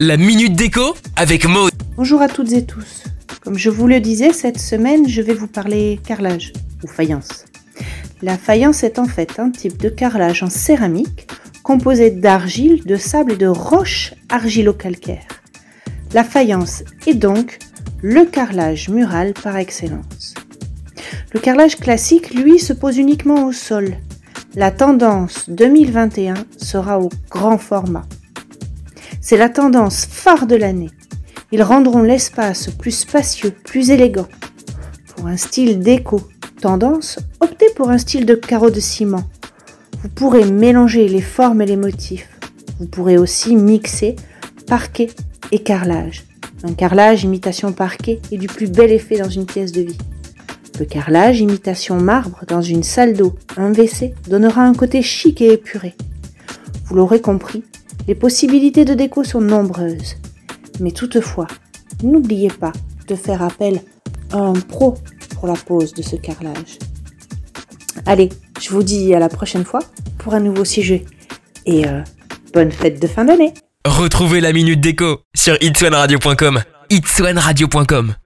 La minute déco avec Maud. Bonjour à toutes et tous. Comme je vous le disais, cette semaine, je vais vous parler carrelage ou faïence. La faïence est en fait un type de carrelage en céramique composé d'argile, de sable et de roches argilo-calcaires. La faïence est donc le carrelage mural par excellence. Le carrelage classique, lui, se pose uniquement au sol. La tendance 2021 sera au grand format. C'est la tendance phare de l'année. Ils rendront l'espace plus spacieux, plus élégant. Pour un style déco tendance, optez pour un style de carreau de ciment. Vous pourrez mélanger les formes et les motifs. Vous pourrez aussi mixer parquet et carrelage. Un carrelage imitation parquet est du plus bel effet dans une pièce de vie. Le carrelage imitation marbre dans une salle d'eau, un WC, donnera un côté chic et épuré. Vous l'aurez compris, les possibilités de déco sont nombreuses. Mais toutefois, n'oubliez pas de faire appel à un pro pour la pose de ce carrelage. Allez, je vous dis à la prochaine fois pour un nouveau sujet. Et euh, bonne fête de fin d'année Retrouvez la minute déco sur itswanradio.com. itswanradio.com